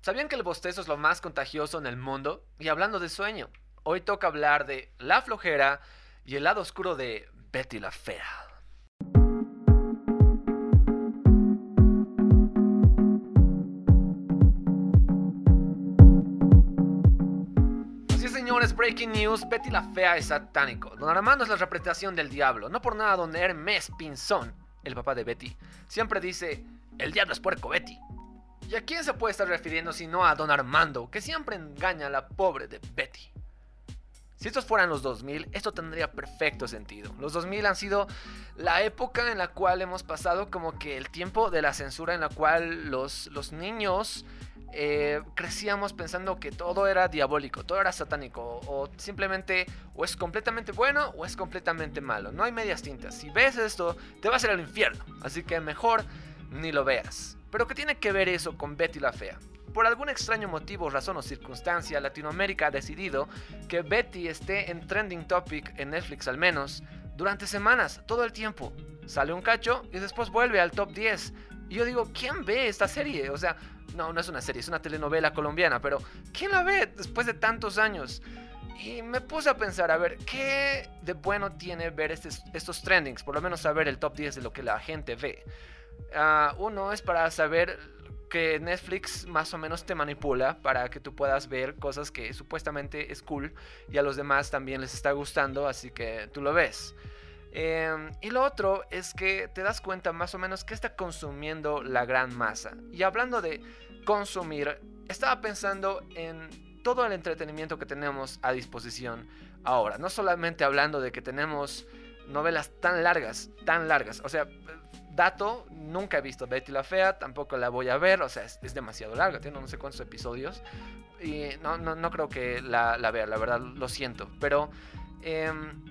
¿Sabían que el bostezo es lo más contagioso en el mundo? Y hablando de sueño, hoy toca hablar de la flojera y el lado oscuro de Betty la Fea. Señores, breaking news, Betty la Fea es satánico. Don Armando es la representación del diablo. No por nada don Hermes Pinzón, el papá de Betty, siempre dice, el diablo es puerco Betty. ¿Y a quién se puede estar refiriendo si no a don Armando, que siempre engaña a la pobre de Betty? Si estos fueran los 2000, esto tendría perfecto sentido. Los 2000 han sido la época en la cual hemos pasado como que el tiempo de la censura en la cual los, los niños eh, crecíamos pensando que todo era diabólico, todo era satánico, o, simplemente o es completamente bueno o es completamente malo. No hay medias tintas. Si ves esto, te vas a ir al infierno. Así que mejor ni lo veas. Pero ¿qué tiene que ver eso con Betty la Fea? Por algún extraño motivo, razón o circunstancia, Latinoamérica ha decidido que Betty esté en trending topic en Netflix al menos durante semanas, todo el tiempo. Sale un cacho y después vuelve al top 10. Y yo digo, ¿quién ve esta serie? O sea, no, no es una serie, es una telenovela colombiana, pero ¿quién la ve después de tantos años? Y me puse a pensar, a ver, ¿qué de bueno tiene ver estos, estos trendings? Por lo menos saber el top 10 de lo que la gente ve. Ah, uno es para saber que Netflix más o menos te manipula para que tú puedas ver cosas que supuestamente es cool y a los demás también les está gustando, así que tú lo ves. Em, y lo otro es que te das cuenta más o menos que está consumiendo la gran masa. Y hablando de consumir, estaba pensando en todo el entretenimiento que tenemos a disposición ahora. No solamente hablando de que tenemos novelas tan largas, tan largas. O sea, Dato, nunca he visto Betty la Fea, tampoco la voy a ver, o sea, es, demasiado larga, tiene no sé cuántos episodios. Y no, no, creo que la, vea, la verdad, lo siento. Pero em,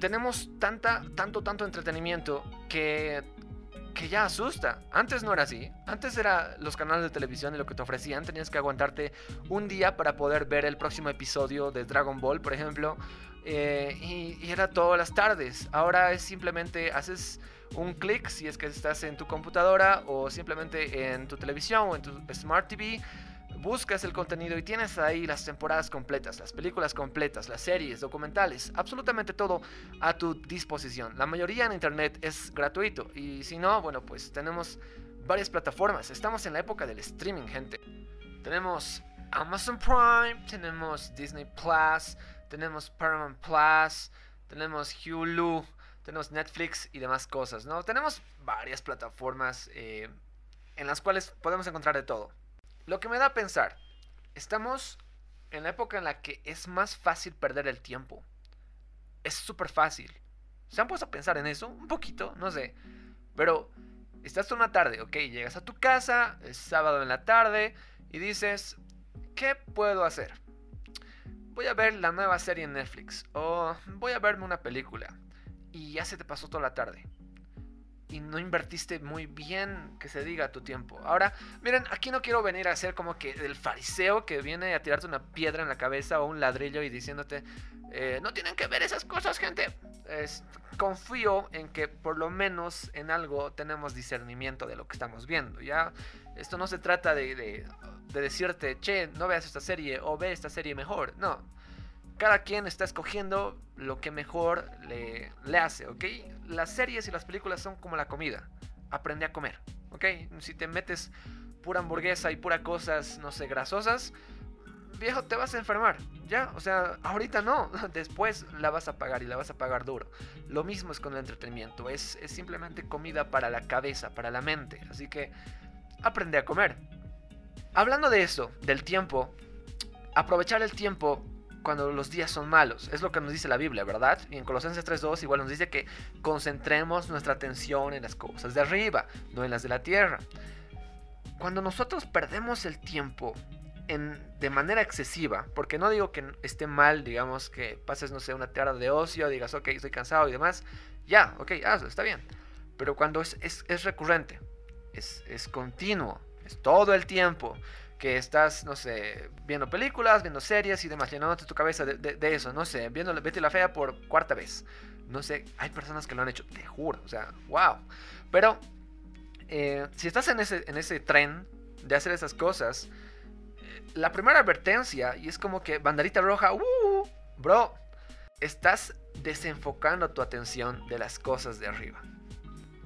tenemos tanta, tanto, tanto entretenimiento que, que ya asusta. Antes no era así. Antes era los canales de televisión y lo que te ofrecían. Tenías que aguantarte un día para poder ver el próximo episodio de Dragon Ball, por ejemplo. Eh, y, y, era todas las tardes. Ahora es simplemente haces un clic si es que estás en tu computadora o simplemente en tu televisión o en tu Smart TV. Buscas el contenido y tienes ahí las temporadas completas, las películas completas, las series, documentales, absolutamente todo a tu disposición. La mayoría en internet es gratuito y si no, bueno, pues tenemos varias plataformas. Estamos en la época del streaming, gente. Tenemos Amazon Prime, tenemos Disney Plus, tenemos Paramount Plus, tenemos Hulu, tenemos Netflix y demás cosas, ¿no? Tenemos varias plataformas eh, en las cuales podemos encontrar de todo. Lo que me da a pensar, estamos en la época en la que es más fácil perder el tiempo. Es súper fácil. ¿Se han puesto a pensar en eso? Un poquito, no sé. Pero estás toda una tarde, ok, llegas a tu casa, es sábado en la tarde y dices, ¿qué puedo hacer? Voy a ver la nueva serie en Netflix o voy a verme una película y ya se te pasó toda la tarde. Y no invertiste muy bien, que se diga, tu tiempo. Ahora, miren, aquí no quiero venir a ser como que el fariseo que viene a tirarte una piedra en la cabeza o un ladrillo y diciéndote, eh, no tienen que ver esas cosas, gente. confío en que por lo menos en algo tenemos discernimiento de lo que estamos viendo. Ya, esto no se trata de, de decirte, che, no veas esta serie o ve esta serie mejor. No, cada quien está escogiendo lo que mejor le, le, hace, ¿ok? Las series y las películas son como la comida. Aprende a comer, ¿ok? Si te metes pura hamburguesa y pura cosas, no sé, grasosas, viejo, te vas a enfermar, ¿ya? O sea, ahorita no, después la vas a pagar y la vas a pagar duro. Lo mismo es con el entretenimiento, es, es simplemente comida para la cabeza, para la mente. Así que aprende a comer. Hablando de eso, del tiempo, aprovechar el tiempo cuando los días son malos. Es lo que nos dice la Biblia, ¿verdad? Y en Colosenses 3.2 igual nos dice que concentremos nuestra atención en las cosas de arriba, no en las de la tierra. Cuando nosotros perdemos el tiempo en, de manera excesiva, porque no digo que esté mal, digamos, que pases, no sé, una tarde de ocio, digas, ok, estoy cansado y demás, ya, ok, hazlo, está bien. Pero cuando es, es, recurrente, es, es continuo, es todo el tiempo, que estás, no sé, viendo películas, viendo series y demás, llenándote tu cabeza de, eso, no sé, viendo Betty la Fea por cuarta vez. No sé, hay personas que lo han hecho, te juro, o sea, wow. Pero eh, si estás en ese, en ese tren, de hacer esas cosas, eh, la primera advertencia, y es como que banderita roja, uh, bro, estás desenfocando tu atención de las cosas de arriba.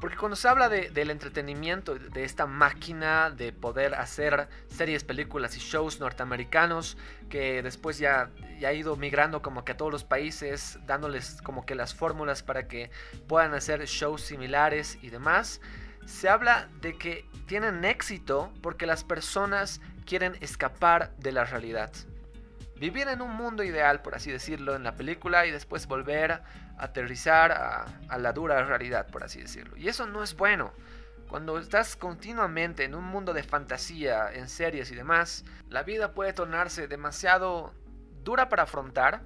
Porque cuando se habla del entretenimiento, de esta máquina de poder hacer series, películas y shows norteamericanos, que después ya, ya ha ido migrando como que a todos los países, dándoles como que las fórmulas para que puedan hacer shows similares y demás, se habla de que tienen éxito porque las personas quieren escapar de la realidad vivir en un mundo ideal, por así decirlo, en la película y después volver a aterrizar a, la dura realidad, por así decirlo. Y eso no es bueno. Cuando estás continuamente en un mundo de fantasía, en series y demás, la vida puede tornarse demasiado dura para afrontar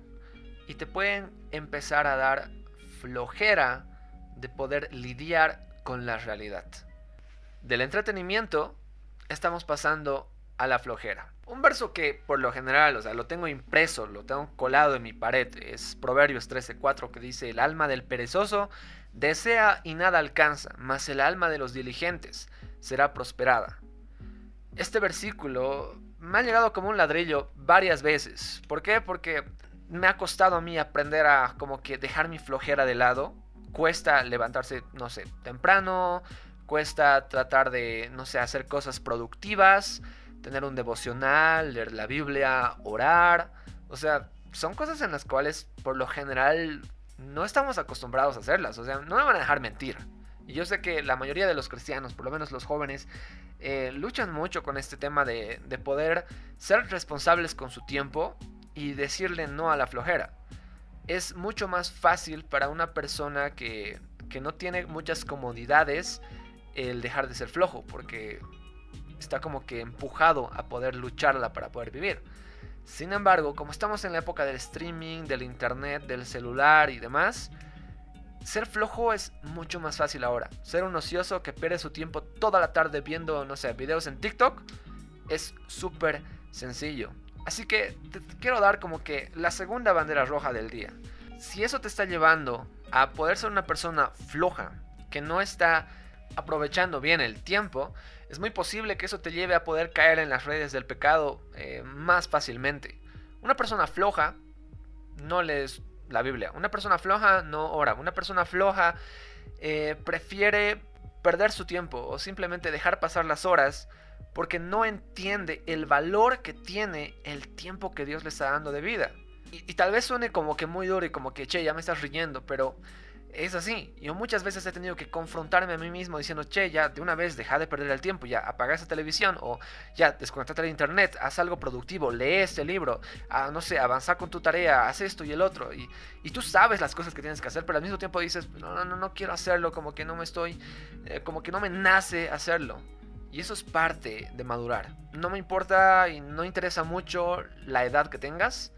y te pueden empezar a dar flojera de poder lidiar con la realidad. Del entretenimiento estamos pasando a la flojera. Un verso que por lo general, o sea, lo tengo impreso, lo tengo colado en mi pared, es Proverbios 13:4 que dice, el alma del perezoso desea y nada alcanza, mas el alma de los diligentes será prosperada. Este versículo me ha llegado como un ladrillo varias veces. ¿Por qué? Porque me ha costado a mí aprender a como que dejar mi flojera de lado. Cuesta levantarse, no sé, temprano, cuesta tratar de, no sé, hacer cosas productivas tener un devocional, leer la Biblia, orar. O sea, son cosas en las cuales por lo general no estamos acostumbrados a hacerlas. O sea, no me van a dejar mentir. Y yo sé que la mayoría de los cristianos, por lo menos los jóvenes, eh, luchan mucho con este tema de, de poder ser responsables con su tiempo y decirle no a la flojera. Es mucho más fácil para una persona que, que no tiene muchas comodidades el dejar de ser flojo, porque está como que empujado a poder lucharla para poder vivir. Sin embargo, como estamos en la época del streaming, del internet, del celular y demás, ser flojo es mucho más fácil ahora. Ser un ocioso que pierde su tiempo toda la tarde viendo, no sé, videos en TikTok es súper sencillo. Así que te quiero dar como que la segunda bandera roja del día. Si eso te está llevando a poder ser una persona floja, que no está aprovechando bien el tiempo, es muy posible que eso te lleve a poder caer en las redes del pecado eh, más fácilmente. Una persona floja no lees la Biblia. Una persona floja no ora. Una persona floja eh, prefiere perder su tiempo o simplemente dejar pasar las horas porque no entiende el valor que tiene el tiempo que Dios le está dando de vida. Y, y tal vez suene como que muy duro y como que, che, ya me estás riendo, pero es así. Yo muchas veces he tenido que confrontarme a mí mismo diciendo, che, ya de una vez deja de perder el tiempo, ya apaga esa televisión o ya desconectate del internet, haz algo productivo, lee este libro, ah, no sé, avanza con tu tarea, haz esto y el otro. Y, y, tú sabes las cosas que tienes que hacer, pero al mismo tiempo dices, no, no, no, no quiero hacerlo, como que no me estoy, eh, como que no me nace hacerlo. Y eso es parte de madurar. No me importa y no interesa mucho la edad que tengas.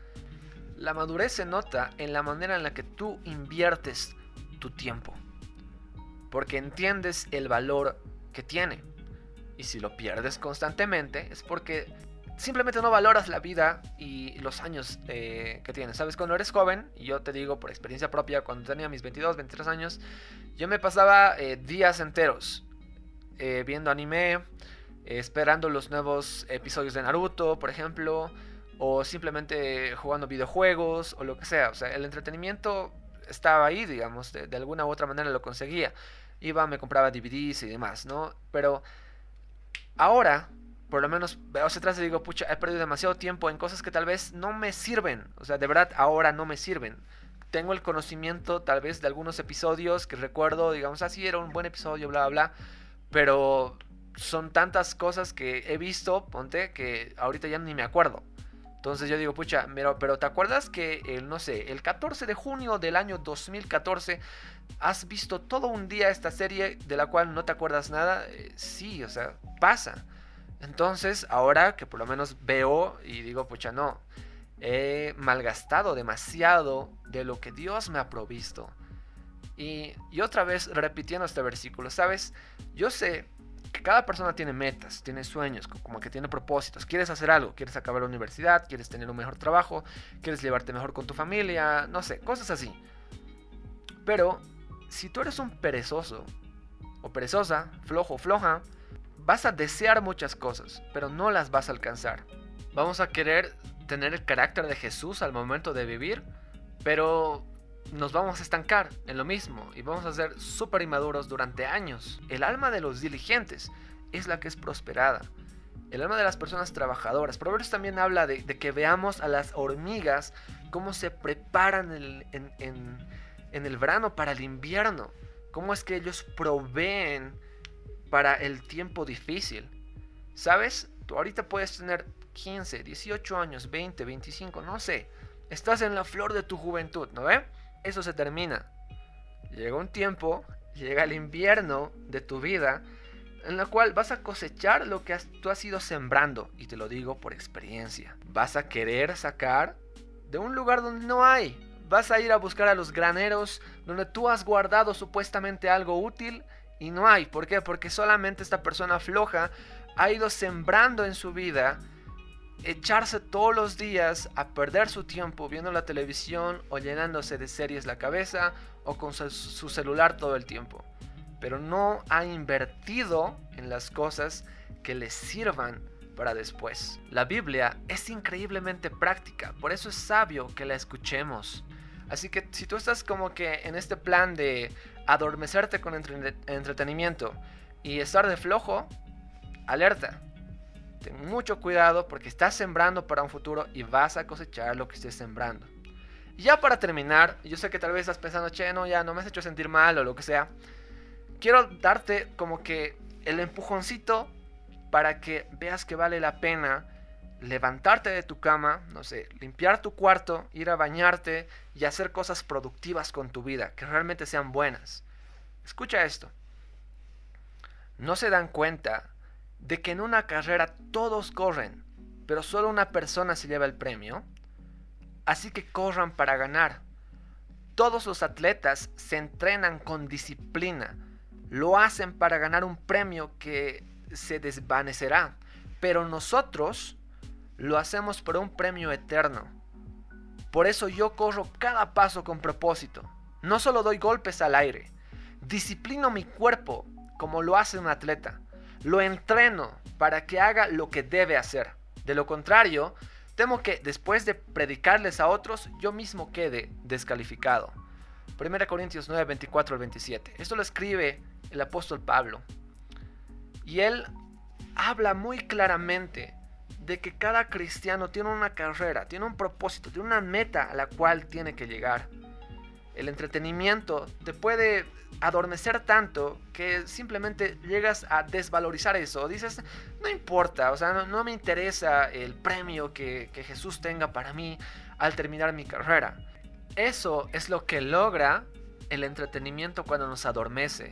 La madurez se nota en la manera en la que tú inviertes tu tiempo. Porque entiendes el valor que tiene. Y si lo pierdes constantemente es porque simplemente no valoras la vida y los años eh, que tienes. Sabes, cuando eres joven, y yo te digo por experiencia propia, cuando tenía mis 22, 23 años, yo me pasaba eh, días enteros eh, viendo anime, esperando los nuevos episodios de Naruto, por ejemplo, o simplemente jugando videojuegos o lo que sea. O sea, el entretenimiento estaba ahí, digamos, de, alguna u otra manera lo conseguía. Iba, me compraba DVDs y demás, ¿no? Pero ahora, por lo menos veo hacia atrás y digo, pucha, he perdido demasiado tiempo en cosas que tal vez no me sirven. O sea, de verdad, ahora no me sirven. Tengo el conocimiento tal vez de algunos episodios que recuerdo, digamos, así ah, era un buen episodio, bla, bla, bla. Pero son tantas cosas que he visto, ponte, que ahorita ya ni me acuerdo. Entonces yo digo, pucha, pero, pero ¿te acuerdas que, el, no sé, el 14 de junio del año 2014 has visto todo un día esta serie de la cual no te acuerdas nada? Eh, sí, o sea, pasa. Entonces, ahora que por lo menos veo y digo, pucha, no, he malgastado demasiado de lo que Dios me ha provisto. Y, y otra vez repitiendo este versículo, ¿sabes? Yo sé cada persona tiene metas, tiene sueños, como que tiene propósitos. Quieres hacer algo, quieres acabar la universidad, quieres tener un mejor trabajo, quieres llevarte mejor con tu familia, no sé, cosas así. Pero si tú eres un perezoso o perezosa, flojo o floja, Vas a desear muchas cosas, pero no las vas a alcanzar. Vamos a querer tener el carácter de Jesús al momento de vivir, pero nos vamos a estancar en lo mismo y vamos a ser súper inmaduros durante años. El alma de los diligentes es la que es prosperada. El alma de las personas trabajadoras. Proverbios también habla de, que veamos a las hormigas cómo se preparan en, el verano para el invierno. Cómo es que ellos proveen para el tiempo difícil. ¿Sabes? Tú ahorita puedes tener 15, 18 años, 20, 25, no sé. Estás en la flor de tu juventud, ¿no ve? Eso se termina. Llega un tiempo, llega el invierno de tu vida, en la cual vas a cosechar lo que tú has ido sembrando, y te lo digo por experiencia. Vas a querer sacar de un lugar donde no hay. Vas a ir a buscar a los graneros donde tú has guardado supuestamente algo útil y no hay. ¿Por qué? Porque solamente esta persona floja ha ido sembrando en su vida echarse todos los días a perder su tiempo viendo la televisión o llenándose de series la cabeza o con su celular todo el tiempo. Pero no ha invertido en las cosas que le sirvan para después. La Biblia es increíblemente práctica, por eso es sabio que la escuchemos. Así que si tú estás como que en este plan de adormecerte con entretenimiento y estar de flojo, alerta, Ten mucho cuidado porque estás sembrando para un futuro y vas a cosechar lo que estés sembrando. Y ya para terminar, yo sé que tal vez estás pensando, che, no, ya no me has hecho sentir mal o lo que sea. Quiero darte como que el empujoncito para que veas que vale la pena levantarte de tu cama, no sé, limpiar tu cuarto, ir a bañarte y hacer cosas productivas con tu vida, que realmente sean buenas. Escucha esto. No se dan cuenta de que en una carrera todos corren, pero solo una persona se lleva el premio, así que corran para ganar. Todos los atletas se entrenan con disciplina, lo hacen para ganar un premio que se desvanecerá, pero nosotros lo hacemos por un premio eterno. Por eso yo corro cada paso con propósito. No solo doy golpes al aire, disciplino mi cuerpo como lo hace un atleta lo entreno para que haga lo que debe hacer. De lo contrario, temo que después de predicarles a otros, yo mismo quede descalificado. 1 Corintios 9, 24 al 27. Esto lo escribe el apóstol Pablo. Y él habla muy claramente de que cada cristiano tiene una carrera, tiene un propósito, tiene una meta a la cual tiene que llegar. El entretenimiento te puede adormecer tanto que simplemente llegas a desvalorizar eso. Dices, no importa, o sea, no, me interesa el premio que, que Jesús tenga para mí al terminar mi carrera. Eso es lo que logra el entretenimiento cuando nos adormece.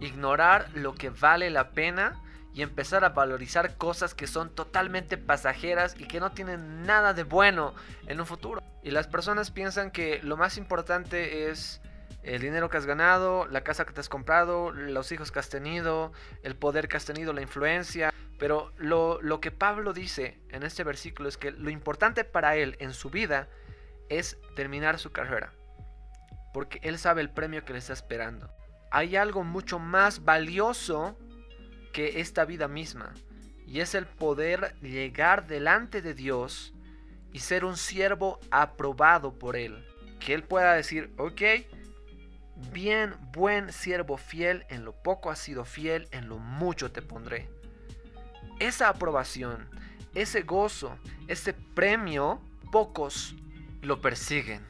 Ignorar lo que vale la pena y empezar a valorizar cosas que son totalmente pasajeras y que no tienen nada de bueno en un futuro. Y las personas piensan que lo más importante es el dinero que has ganado, la casa que te has comprado, los hijos que has tenido, el poder que has tenido, la influencia. Pero lo, lo, que Pablo dice en este versículo es que lo importante para él en su vida es terminar su carrera. Porque él sabe el premio que le está esperando. Hay algo mucho más valioso que esta vida misma. Y es el poder llegar delante de Dios y ser un siervo aprobado por Él. Que Él pueda decir, ok, Bien, buen siervo fiel, en lo poco has sido fiel, en lo mucho te pondré. Esa aprobación, ese gozo, ese premio, pocos lo persiguen.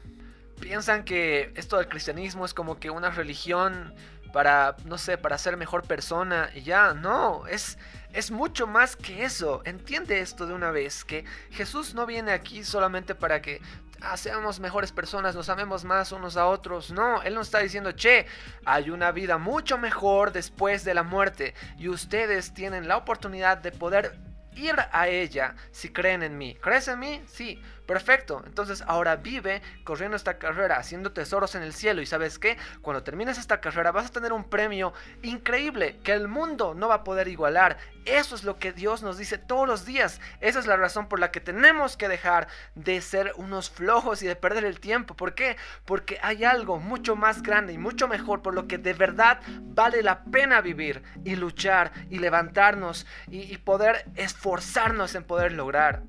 Piensan que esto del cristianismo es como que una religión para, no sé, para ser mejor persona y ya, no, es, es mucho más que eso. Entiende esto de una vez, que Jesús no viene aquí solamente para que ah, seamos mejores personas, nos amemos más unos a otros. No, Él nos está diciendo, che, hay una vida mucho mejor después de la muerte y ustedes tienen la oportunidad de poder ir a ella si creen en mí. ¿Crees en mí? Sí, Perfecto, entonces ahora vive corriendo esta carrera, haciendo tesoros en el cielo y sabes qué, cuando termines esta carrera vas a tener un premio increíble que el mundo no va a poder igualar. Eso es lo que Dios nos dice todos los días. Esa es la razón por la que tenemos que dejar de ser unos flojos y de perder el tiempo. ¿Por qué? Porque hay algo mucho más grande y mucho mejor por lo que de verdad vale la pena vivir y luchar y levantarnos y, poder esforzarnos en poder lograr.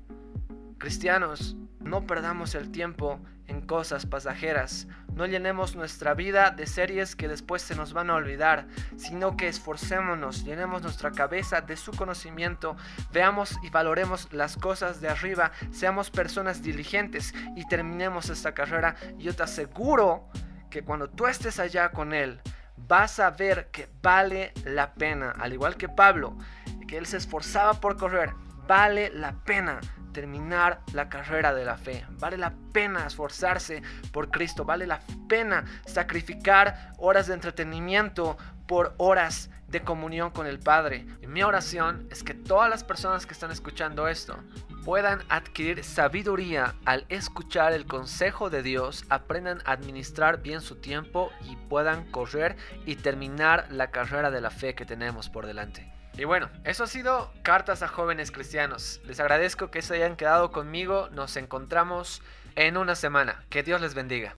Cristianos, no perdamos el tiempo en cosas pasajeras. No llenemos nuestra vida de series que después se nos van a olvidar, sino que esforcémonos, llenemos nuestra cabeza de su conocimiento, veamos y valoremos las cosas de arriba, seamos personas diligentes y terminemos esta carrera. Yo te aseguro que cuando tú estés allá con Él, vas a ver que vale la pena, al igual que Pablo, que él se esforzaba por correr, vale la pena terminar la carrera de la fe. Vale la pena esforzarse por Cristo. Vale la pena sacrificar horas de entretenimiento por horas de comunión con el Padre. Y mi oración es que todas las personas que están escuchando esto puedan adquirir sabiduría al escuchar el consejo de Dios, aprendan a administrar bien su tiempo y puedan correr y terminar la carrera de la fe que tenemos por delante. Y bueno, eso ha sido Cartas a Jóvenes Cristianos. Les agradezco que se hayan quedado conmigo. Nos encontramos en una semana. Que Dios les bendiga.